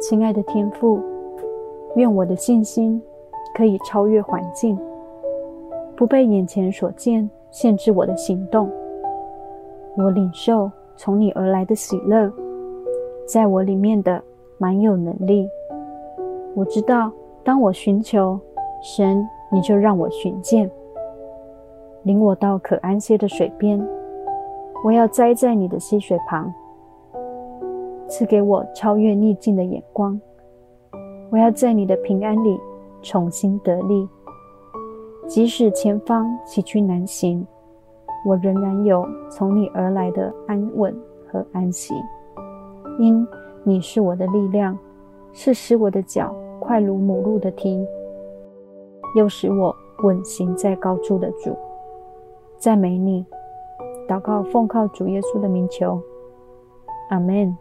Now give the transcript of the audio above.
亲爱的天父，愿我的信心可以超越环境，不被眼前所见限制我的行动。我领受从你而来的喜乐，在我里面的满有能力。我知道，当我寻求神，你就让我寻见，领我到可安歇的水边。我要栽在你的溪水旁，赐给我超越逆境的眼光。我要在你的平安里重新得力，即使前方崎岖难行，我仍然有从你而来的安稳和安息。因你是我的力量，是使我的脚快如母鹿的蹄。又使我稳行在高处的主，赞美你，祷告奉靠主耶稣的名求，阿门。